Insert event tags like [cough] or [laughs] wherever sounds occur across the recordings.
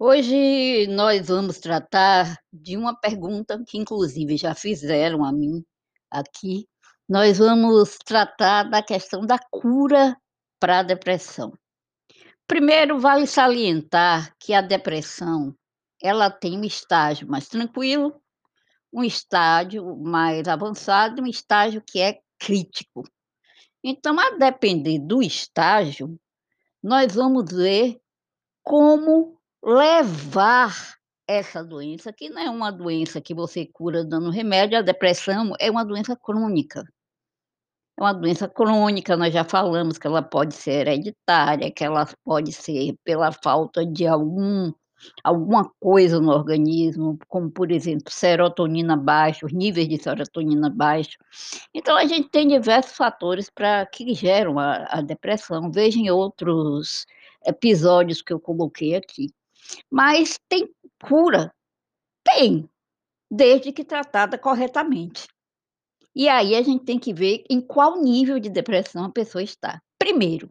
Hoje nós vamos tratar de uma pergunta que inclusive já fizeram a mim aqui. Nós vamos tratar da questão da cura pra depressão. Primeiro vale salientar que a depressão, ela tem um estágio mais tranquilo, um estágio mais avançado um estágio que é crítico. Então, a depender do estágio, nós vamos ver como levar essa doença, que não é uma doença que você cura dando remédio, a depressão é uma doença crônica. É uma doença crônica, nós já falamos que ela pode ser hereditária, que ela pode ser pela falta de algum alguma coisa no organismo, como por exemplo, serotonina baixa, os níveis de serotonina baixo. Então a gente tem diversos fatores pra que geram a a depressão, veja em outros episódios que eu coloquei aqui. Mas tem cura? Tem, desde que tratada corretamente. E aí a gente tem que ver em qual nível de depressão a pessoa está. Primeiro,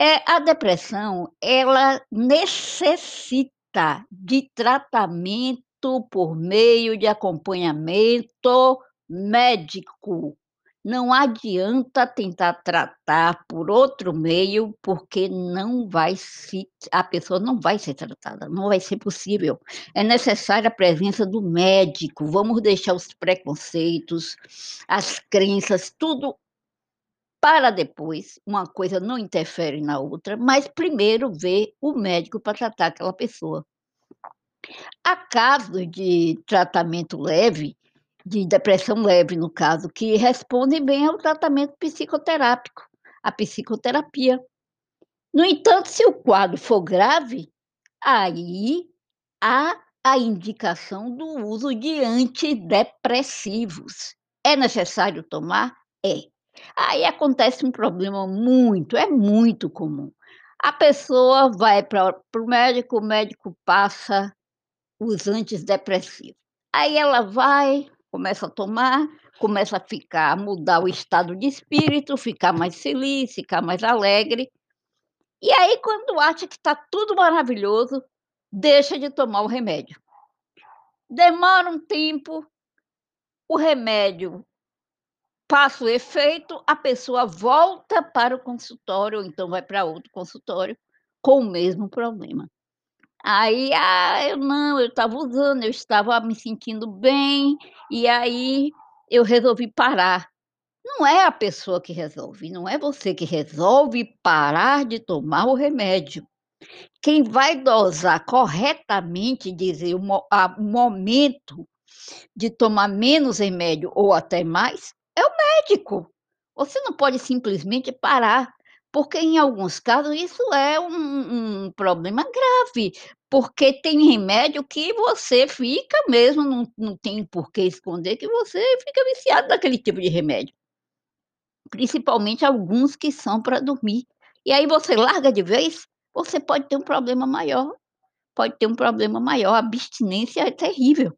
eh, a depressão, ela necessita de tratamento por meio de acompanhamento médico. Não adianta tentar tratar por outro meio, porque não vai se a pessoa não vai ser tratada, não vai ser possível. É necessária a presença do médico, vamos deixar os preconceitos, as crenças, tudo para depois, uma coisa não interfere na outra, mas primeiro ver o médico pra tratar aquela pessoa. Há casos de tratamento leve, de depressão leve no caso, que respondem bem ao tratamento psicoterápico, a psicoterapia. No entanto, se o quadro for grave, aí há a indicação do uso de antidepressivos. É necessário tomar? É. Aí acontece um problema muito, é muito comum. A pessoa vai para o médico, o médico passa os antidepressivos. Aí ela vai, começa a tomar, começa a ficar mudar o estado de espírito, ficar mais feliz, ficar mais alegre. E aí quando acha que está tudo maravilhoso, deixa de tomar o remédio. Demora um tempo, o remédio passa o efeito, a pessoa volta para o consultório ou então vai pra outro consultório, com o mesmo problema. Aí: "Ah, eu não, eu estava usando, eu estava me sentindo bem, e aí eu resolvi parar". Não é a pessoa que resolve, não é você que resolve parar de tomar o remédio. Quem vai dosar corretamente, dizer o momento de tomar menos remédio ou até mais, é o médico. Você não pode simplesmente parar, porque em alguns casos isso é um um problema grave, porque tem remédio que você fica mesmo, não não tem por que esconder que você fica viciado naquele tipo de remédio. Principalmente alguns que são pra dormir. E aí você larga de vez, você pode ter um problema maior, pode ter um problema maior, a abstinência é terrível.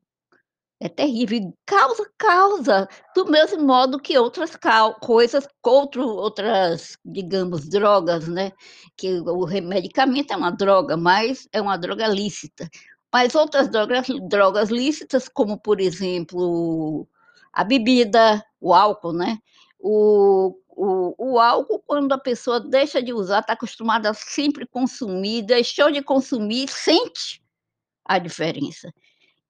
É terrível causa causa do mesmo modo que outras coisas, outro outras, digamos, drogas, né, que o medicamento é uma droga, mas é uma droga lícita. Mas outras drogas drogas lícitas, como por exemplo, a bebida, o álcool, né, o o o álcool quando a pessoa deixa de usar, está acostumada a sempre consumir, deixou de consumir, sente a diferença.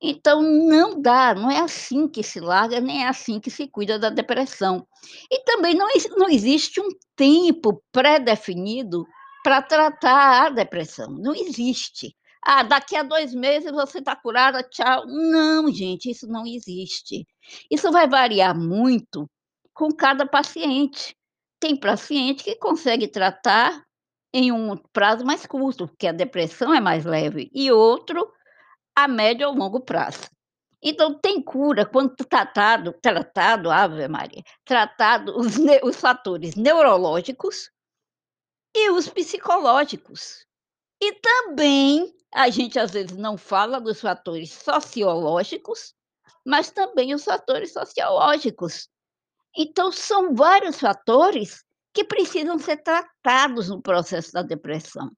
Então não dá, não é assim que se larga, nem é assim que se cuida da depressão. E também não não existe um tempo pré-definido pra tratar a depressão, não existe. "Ah, daqui a 2 meses você está curada, tchau". Não gente, isso não existe. Isso vai variar muito com cada paciente. Tem paciente que consegue tratar em um prazo mais curto, porque a depressão é mais leve, e outro a médio ou longo prazo. Então tem cura quando tratado tratado, ave Maria, tratado os os fatores neurológicos e os psicológicos. E também, a gente às vezes não fala dos fatores sociológicos, mas também os fatores sociológicos. Então são vários fatores que precisam ser tratados no processo da depressão.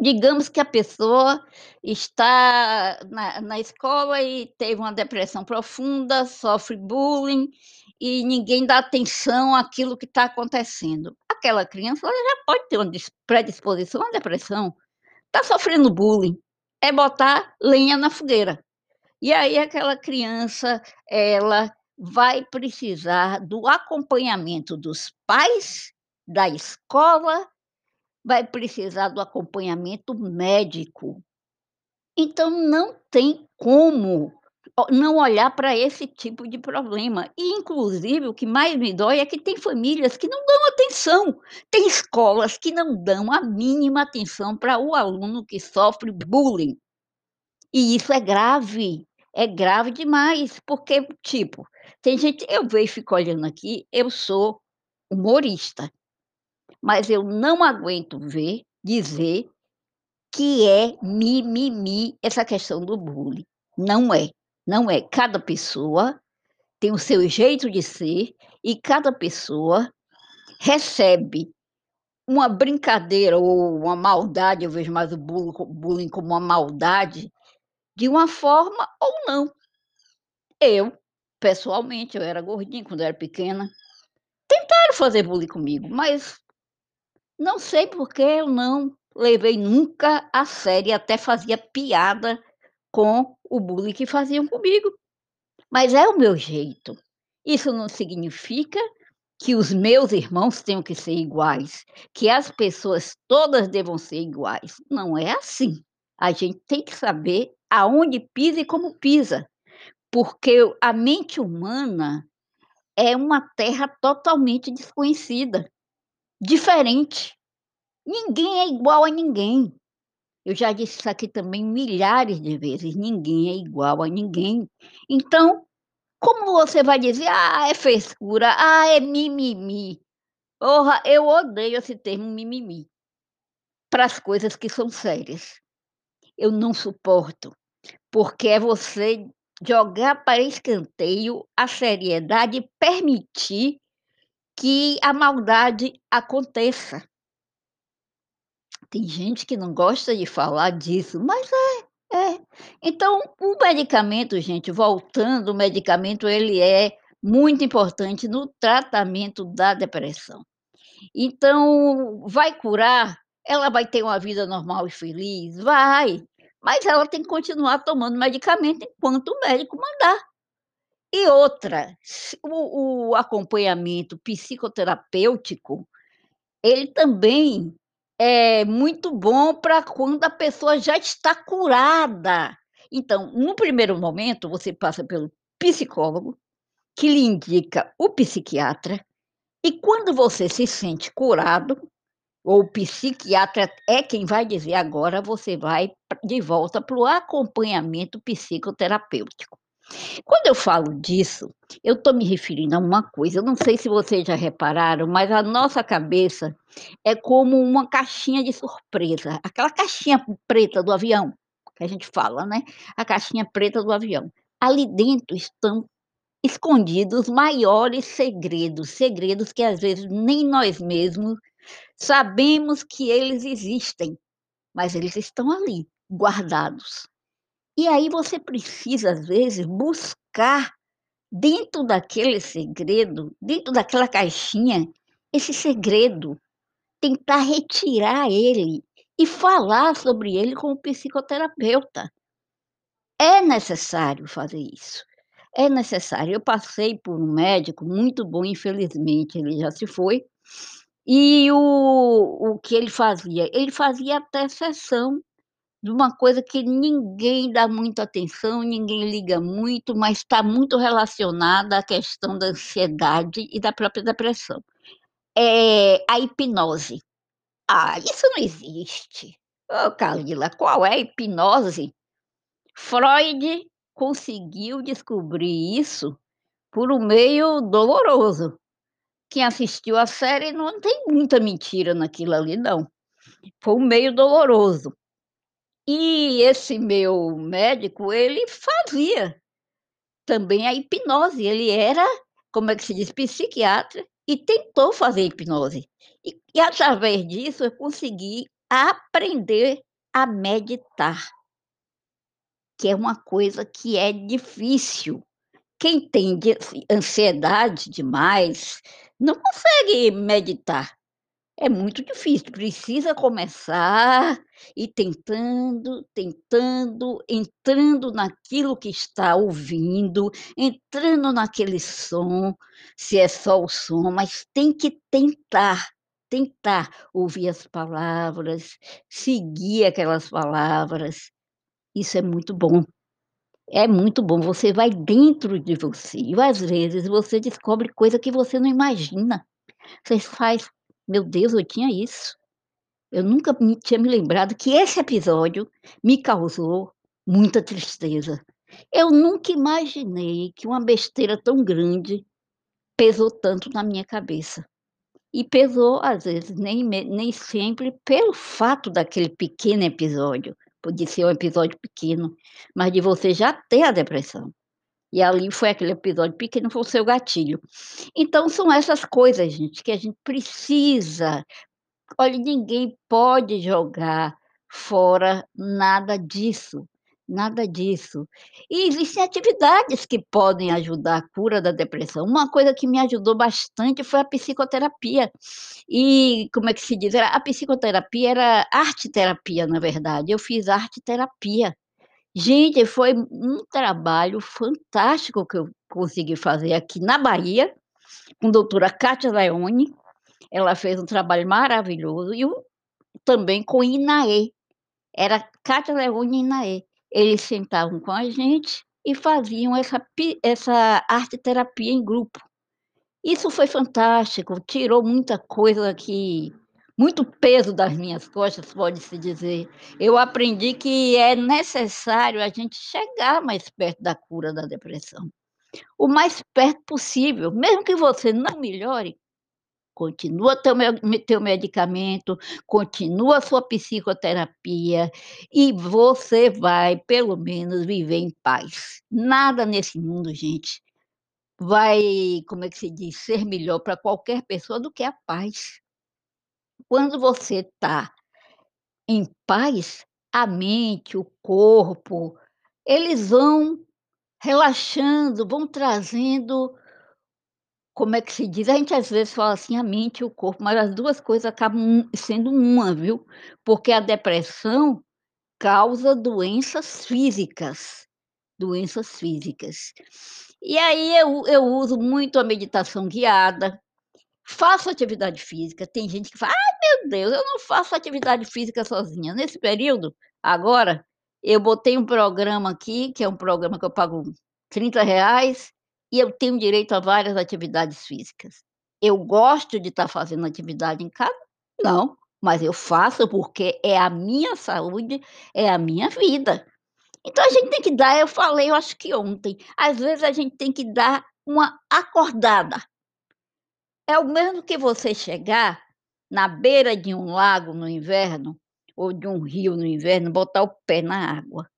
Digamos que a pessoa está na na escola e teve uma depressão profunda, sofre bullying e ninguém dá atenção àquilo que está acontecendo. Aquela criança, já pode ter uma dis predisposição à depressão. Está sofrendo bullying, é botar lenha na fogueira. E aí aquela criança, ela vai precisar do acompanhamento dos pais, da escola, vai precisar do acompanhamento médico. Então não tem como não olhar para esse tipo de problema. E inclusive o que mais me dói é que tem famílias que não dão atenção, tem escolas que não dão a mínima atenção para o aluno que sofre bullying. E isso é grave, é grave demais, porque, tipo, tem gente eu vejo fico olhando aqui, eu sou humorista, mas eu não aguento ver dizer que é mimimi essa questão do bullying. Não é, não é. Cada pessoa tem o seu jeito de ser e cada pessoa recebe uma brincadeira ou uma maldade, eu vejo mais o bullying co bullying como uma maldade, de uma forma ou não. Eu, pessoalmente, eu era gordinha quando eu era pequena, tentaram fazer bullying comigo, mas não sei porque eu não levei nunca a sério até fazia piada com o bullying que faziam comigo. Mas é o meu jeito. Isso não significa que os meus irmãos tenham que ser iguais, que as pessoas todas devam ser iguais. Não é assim. A gente tem que saber aonde pisa e como pisa, porque a mente humana é uma terra totalmente desconhecida, diferente. Ninguém é igual a ninguém. Eu já disse isso aqui também milhares de vezes, ninguém é igual a ninguém. Então, como você vai dizer: "Ah, é frescura, ah, é mimimi". Porra, eu odeio esse termo mimimi, para as coisas que são sérias. Eu não suporto, porque é você jogar para escanteio a seriedade e permitir que a maldade aconteça. Tem gente que não gosta de falar disso, mas é, é. Então, o medicamento, gente, voltando, o medicamento ele é muito importante no tratamento da depressão. Então, vai curar? Ela vai ter uma vida normal e feliz? Vai, mas ela tem que continuar tomando medicamento enquanto o médico mandar. E outra, o o acompanhamento psicoterapêutico, ele também é muito bom para quando a pessoa já está curada. Então, no primeiro momento, você passa pelo psicólogo, que lhe indica o psiquiatra, e quando você se sente curado, ou o psiquiatra é quem vai dizer: "Agora você vai de volta para o acompanhamento psicoterapêutico". Quando eu falo disso, eu estou me referindo a uma coisa, eu não sei se vocês já repararam, mas a nossa cabeça é como uma caixinha de surpresa, aquela caixinha preta do avião, que a gente fala, né, a caixinha preta do avião. Ali dentro estão escondidos os maiores segredos, segredos que às vezes nem nós mesmos sabemos que eles existem, mas eles estão ali, guardados. E aí você precisa, às vezes, buscar dentro daquele segredo, dentro daquela caixinha, esse segredo, tentar retirar ele e falar sobre ele com o psicoterapeuta. É necessário fazer isso, é necessário. Eu passei por um médico muito bom, infelizmente ele já se foi, e o o que ele fazia? Ele fazia até sessão de uma coisa que ninguém dá muita atenção, ninguém liga muito, mas está muito relacionada à questão da ansiedade e da própria depressão. É a hipnose. Ah, isso não existe. Ô Camila, qual é a hipnose? Freud conseguiu descobrir isso por um meio doloroso. Quem assistiu a série não tem muita mentira naquilo ali não. Foi um meio doloroso. E esse meu médico, ele fazia também a hipnose, ele era, como é que se diz, psiquiatra e tentou fazer hipnose. E e através disso eu consegui aprender a meditar. Que é uma coisa que é difícil. Quem tem de ansiedade demais, não consegue meditar. É muito difícil, precisa começar, ir tentando, tentando, entrando naquilo que está ouvindo, entrando naquele som, se é só o som, mas tem que tentar, tentar ouvir as palavras, seguir aquelas palavras. Isso é muito bom. É muito bom, você vai dentro de você e às vezes você descobre coisa que você não imagina. Você faz: "Meu Deus, eu tinha isso". Eu nunca tinha me lembrado que esse episódio me causou muita tristeza. Eu nunca imaginei que uma besteira tão grande pesou tanto na minha cabeça. E pesou, às vezes, nem nem sempre pelo fato daquele pequeno episódio, podia ser um episódio pequeno, mas de você já ter a depressão. E ali foi aquele episódio pequeno, foi o seu gatilho. Então são essas coisas, gente, que a gente precisa olha, ninguém pode jogar fora nada disso, nada disso. E existem atividades que podem ajudar a cura da depressão. Uma coisa que me ajudou bastante foi a psicoterapia. E como é que se diz? A psicoterapia era arte-terapia, na verdade. Eu fiz arte-terapia. Gente, foi um trabalho fantástico que eu consegui fazer aqui na Bahia, com a doutora Kátia Leone. Ela fez um trabalho maravilhoso e também com Inaê. Era Kátia Leone e Inaê. Eles sentavam com a gente e faziam essa essa arte-terapia em grupo. Isso foi fantástico, tirou muita coisa que muito peso das minhas costas, pode-se dizer. Eu aprendi que é necessário a gente chegar mais perto da cura da depressão. O mais perto possível, mesmo que você não melhore, continua teu teu medicamento, continua sua psicoterapia e você vai pelo menos viver em paz. Nada nesse mundo, gente, vai, como é que se diz, ser melhor para qualquer pessoa do que a paz. Quando você está em paz, a mente, o corpo, eles vão relaxando, vão trazendo como é que se diz? A gente às vezes fala assim, a mente e o corpo, mas as 2 coisas acabam sendo uma, viu. Porque a depressão causa doenças físicas, doenças físicas. E aí eu eu uso muito a meditação guiada, Faço atividade física, tem gente que fala: "Ai meu Deus, eu não faço atividade física sozinha". Nesse período, agora, eu botei um programa aqui, que é um programa que eu pago trinta reais e eu tenho direito a várias atividades físicas. Eu gosto de estar fazendo atividade em casa? Não, mas eu faço porque é a minha saúde, é a minha vida. Então a gente tem que dar eu falei, eu acho que ontem, às vezes a gente tem que dar uma acordada. É o mesmo que você chegar na beira de um lago no inverno, ou de um rio no inverno, botar o pé na água.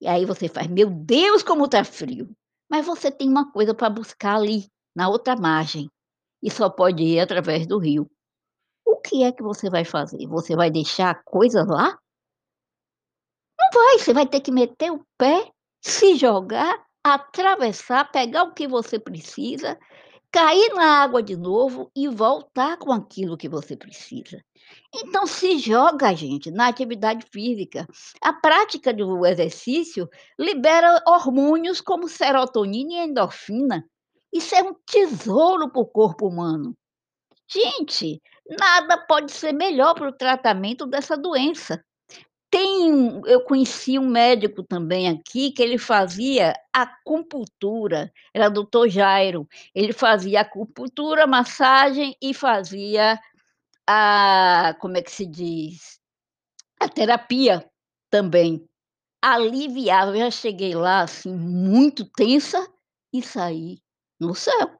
E aí você faz: "Meu Deus, como está frio!". Mas você tem uma coisa para buscar ali, na outra margem, e só pode ir através do rio. O que é que você vai fazer? Você vai deixar coisas lá? Não vai, você vai ter que meter o pé, se jogar, atravessar, pegar o que você precisa Cair na água de novo e voltar com aquilo que você precisa. Então se joga, gente, na atividade física. A prática do exercício libera hormônios como serotonina e endorfina. Isso é um tesouro para o corpo humano. Gente, nada pode ser melhor para o tratamento dessa doença. Tem um eu conheci um médico também aqui que ele fazia acupuntura, era doutor Jairo. Ele fazia acupuntura, massagem e fazia a como é que se diz? A terapia também. Aliviava, eu já cheguei lá, assim, muito tensa e saí no céu.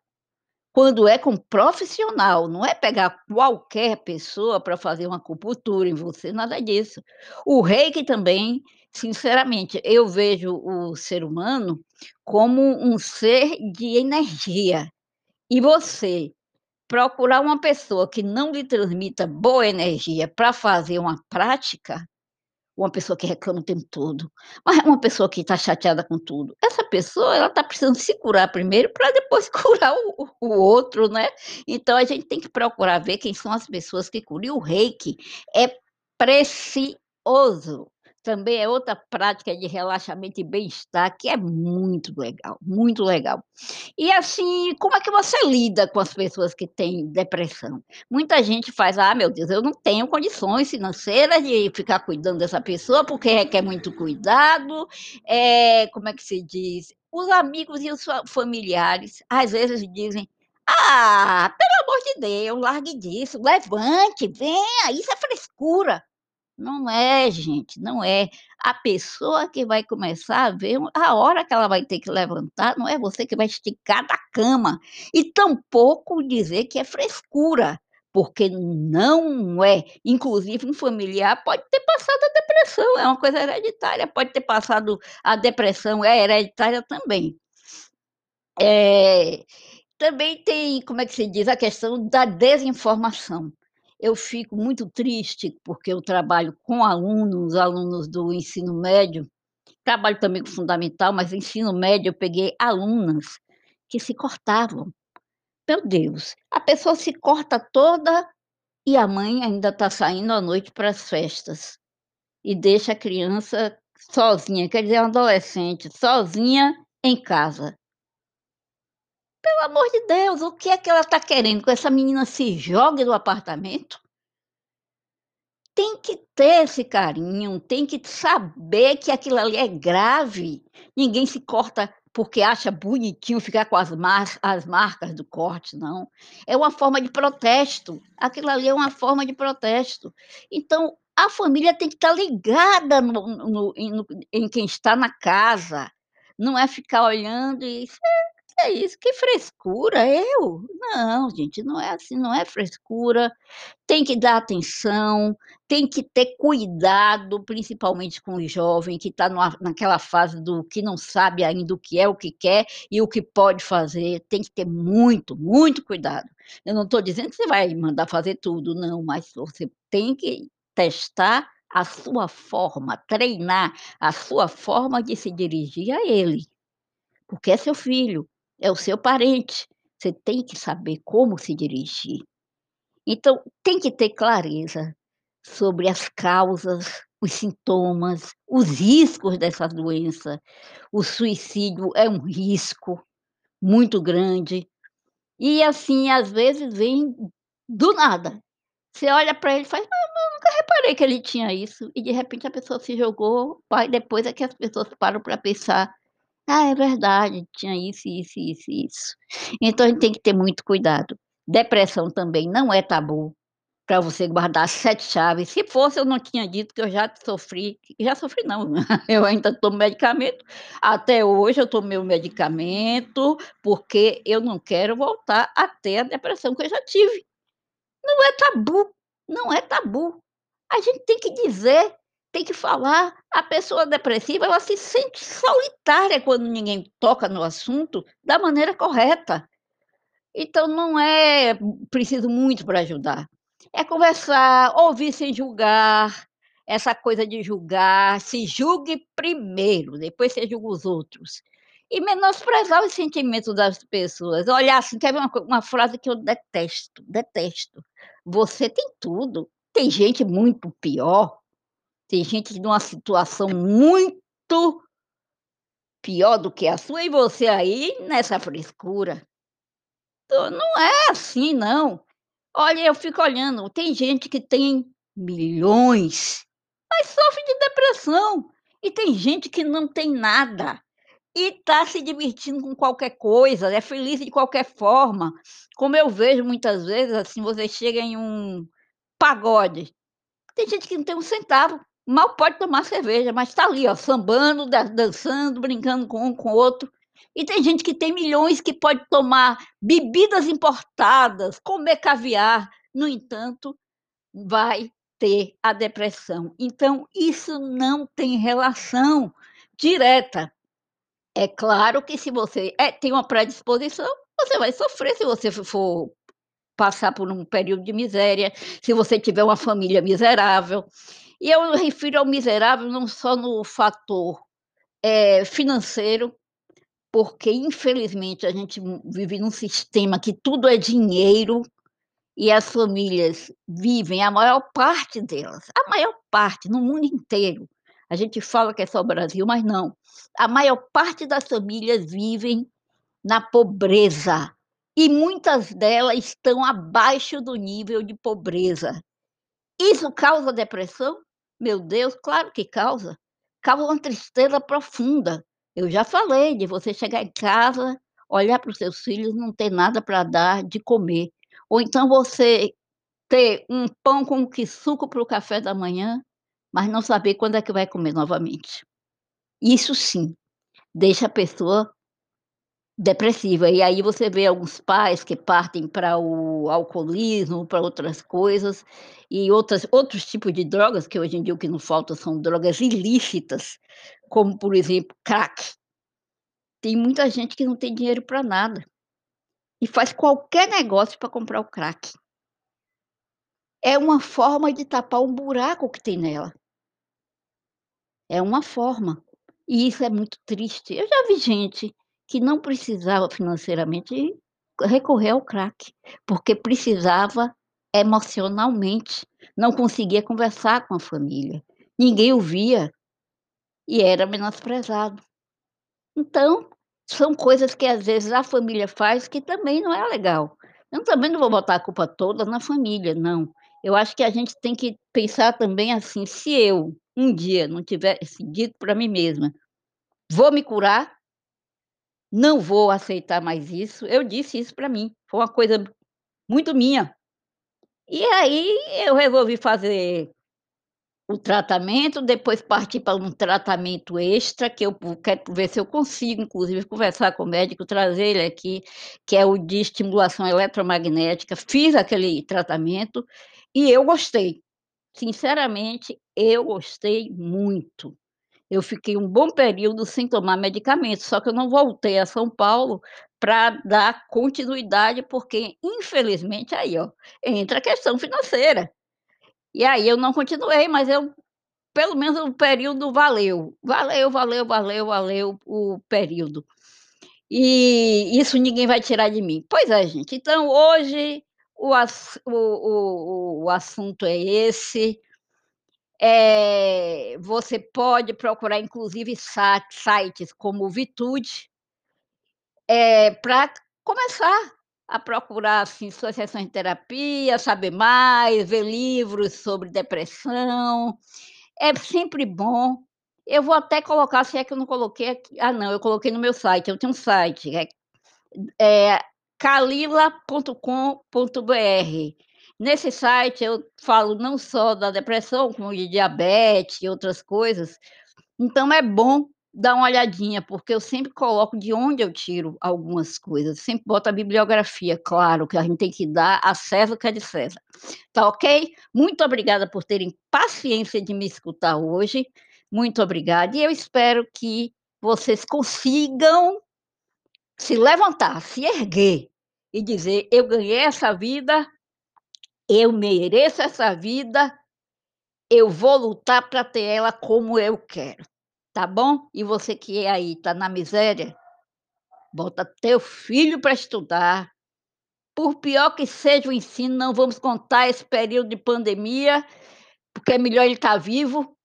Quando é com profissional, não é pegar qualquer pessoa para fazer uma acupuntura em você, nada disso. O reiki também, sinceramente, eu vejo o ser humano como um ser de energia. E você procurar uma pessoa que não lhe transmita boa energia para fazer uma prática, uma pessoa que reclama o tempo todo, mas uma pessoa que está chateada com tudo. Essa pessoa, ela está precisando se curar primeiro para depois [laughs] curar o o outro, né. Então a gente tem que procurar ver quem são as pessoas que curam. E o reiki é precioso. Também é outra prática de relaxamento e bem-estar que é muito legal, muito legal. E assim, como é que você lida com as pessoas que têm depressão? Muita gente faz: "Ah, meu Deus, eu não tenho condições financeiras de ficar cuidando dessa pessoa, porque requer muito cuidado", eh, como é que se diz? Os amigos e os fa familiares, às vezes dizem: "Ah, pelo amor de Deus, largue disso, levante, venha, isso é frescura". Não é gente, não é. A pessoa que vai começar a ver a hora que ela vai ter que levantar, não é você que vai esticar da cama, e tampouco dizer que é frescura, porque não é. Inclusive um familiar pode ter passado a depressão, é uma coisa hereditária, pode ter passado a depressão, é hereditária também. Eh, também tem, como é que se diz, a questão da desinformação. Eu fico muito triste, porque eu trabalho com alunos, alunos do ensino médio, trabalho também com fundamental, mas ensino médio eu peguei alunas que se cortavam. Meu Deus, a pessoa se corta toda e a mãe ainda está saindo à noite para as festas, e deixa a criança sozinha, quer dizer, uma adolescente, sozinha em casa. Pelo amor de Deus, o que é que ela está querendo? Que essa menina se jogue do apartamento? Tem que ter esse carinho, tem que saber que aquilo ali é grave. Ninguém se corta porque acha bonitinho ficar com as mar as marcas do corte, não. É uma forma de protesto, aquilo ali é uma forma de protesto. Então, a família tem que estar ligada no no em no em quem está na casa, não é ficar olhando e: "Que é isso, que frescura, eu? Não gente, não é assim, não é frescura, tem que dar atenção, tem que ter cuidado, principalmente com o jovem que está naquela fase do que não sabe ainda o que é, o que quer e o que pode fazer, tem que ter muito, muito cuidado. Eu não estou dizendo que você vai mandar fazer tudo, não, mas você tem que testar a sua forma, treinar a sua forma de se dirigir a ele, porque é seu filho, é o seu parente, você tem que saber como se dirigir. Então, tem que ter clareza sobre as causas, os sintomas, os riscos dessa doença. O suicídio é um risco muito grande, e assim, às vezes vem do nada. Você olha para ele e faz: "Não, não, nunca reparei que ele tinha isso", e de repente a pessoa se jogou, aí depois é que as pessoas param para pensar: "Ah, é verdade, tinha isso, isso, isso isso". Então a gente tem que ter muito cuidado. Depressão também não é tabu, para você guardar 7 chaves, se fosse eu não tinha dito que eu já sofri já sofri não, [laughs] eu ainda tomo medicamento, até hoje eu tomo meu medicamento, porque eu não quero voltar a ter a depressão que eu já tive. Não é tabu, não é tabu. A gente tem que dizer, tem que falar. A pessoa depressiva ela se sente solitária quando ninguém toca no assunto da maneira correta. Então não é preciso muito para ajudar. É conversar, ouvir sem julgar, essa coisa de julgar, se julgue primeiro, depois você julga os outros. E menosprezar os sentimentos das pessoas, olhar assim, ver uma uma frase que eu detesto, detesto: "Você tem tudo, tem gente muito pior, tem gente numa situação muito pior do que a sua e você aí nessa frescura". Então não é assim não. Olha, eu fico olhando, tem gente que tem milhões, mas sofre de depressão, e tem gente que não tem nada, e está se divertindo com qualquer coisa, é feliz de qualquer forma. Como eu vejo muitas vezes, assim, você chega em um pagode, tem gente que não tem um centavo, mal pode tomar cerveja, mas está ali ó, sambando, dan dançando, brincando com um, com o outro. E tem gente que tem milhões que pode tomar bebidas importadas, comer caviar, no entanto, vai ter a depressão. Então isso não tem relação direta. É claro que se você, eh, tem uma predisposição, você vai sofrer se você fo for passar por um período de miséria, se você tiver uma família miserável. E eu refiro ao miserável não só no fator, eh, financeiro, porque infelizmente a gente vive num sistema que tudo é dinheiro, e as famílias vivem a maior parte delas, a maior parte no mundo inteiro, a gente fala que é só o Brasil, mas não, a maior parte das famílias vivem na pobreza, e muitas delas estão abaixo do nível de pobreza. Isso causa depressão? Meu Deus, claro que causa, causa uma tristeza profunda. Eu já falei de você chegar em casa, olhar para os seus filhos, não ter nada para dar de comer, ou então você ter um pão com qui-suco para o café da manhã, mas não saber quando é que vai comer novamente. Isso sim, deixa a pessoa depressiva, e aí você vê alguns pais que partem para o alcoolismo, para outras coisas, e outras outros tipos de drogas, que hoje em dia o que não falta são drogas ilícitas, como por exemplo, crack. Tem muita gente que não tem dinheiro para nada, e faz qualquer negócio para comprar o crack. É uma forma de tapar um buraco que tem nela. É uma forma, e isso é muito triste. Eu já vi gente que não precisava financeiramente recorrer ao crack, porque precisava emocionalmente, não conseguia conversar com a família, ninguém ouvia, e era menosprezado. Então, são coisas que às vezes a família faz que também não é legal. Eu também não vou botar a culpa toda na família não, eu acho que a gente tem que pensar também assim, se eu, um dia não tivesse dito para mim mesma: "Vou me curar" "não vou aceitar mais isso", eu disse isso para mim, foi uma coisa muito minha. E aí eu resolvi fazer o tratamento, depois parti para um tratamento extra, que eu quero ver se eu consigo inclusive conversar com o médico, trazer ele aqui, que é o de estimulação eletromagnética, fiz aquele tratamento, e eu gostei, sinceramente eu gostei muito. Eu fiquei um bom período sem tomar medicamento, só que eu não voltei a São Paulo para dar continuidade, porque infelizmente aí ó, entra a questão financeira. E aí eu não continuei, mas eu pelo menos o período valeu, valeu, valeu, valeu, valeu o período. E isso ninguém vai tirar de mim. Pois é gente, então hoje o o o o assunto é esse. Eh, você pode procurar inclusive sites como o Vitude eh, pra começar a procurar, assim, suas sessões de terapia, saber mais, ver livros sobre depressão, é sempre bom. Eu vou até colocar, se é que eu não coloquei aqui ah não, eu coloquei no meu site, eu tenho um site, é é kalila.com.br. Nesse site eu falo não só da depressão, como de diabetes e outras coisas, então é bom dar uma olhadinha, porque eu sempre coloco de onde eu tiro algumas coisas, sempre boto a bibliografia, claro que a gente tem que dar a César o que é de César. Tá ok? Muito obrigada por terem paciência de me escutar hoje, muito obrigada, e eu espero que vocês consigam se levantar, se erguer e dizer: "Eu ganhei essa vida, eu mereço essa vida, eu vou lutar para ter ela como eu quero", tá bom? E você que aí está na miséria, bota teu filho para estudar, por pior que seja o ensino, não vamos contar esse período de pandemia, porque é melhor ele estar vivo,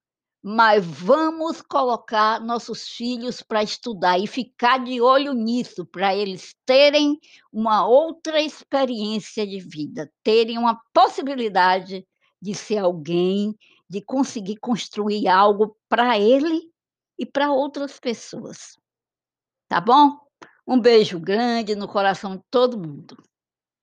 mas vamos colocar nossos filhos para estudar e ficar de olho nisso, para eles terem uma outra experiência de vida, terem uma possibilidade de ser alguém, de conseguir construir algo para ele e para outras pessoas. Tá bom? Um beijo grande no coração de todo mundo.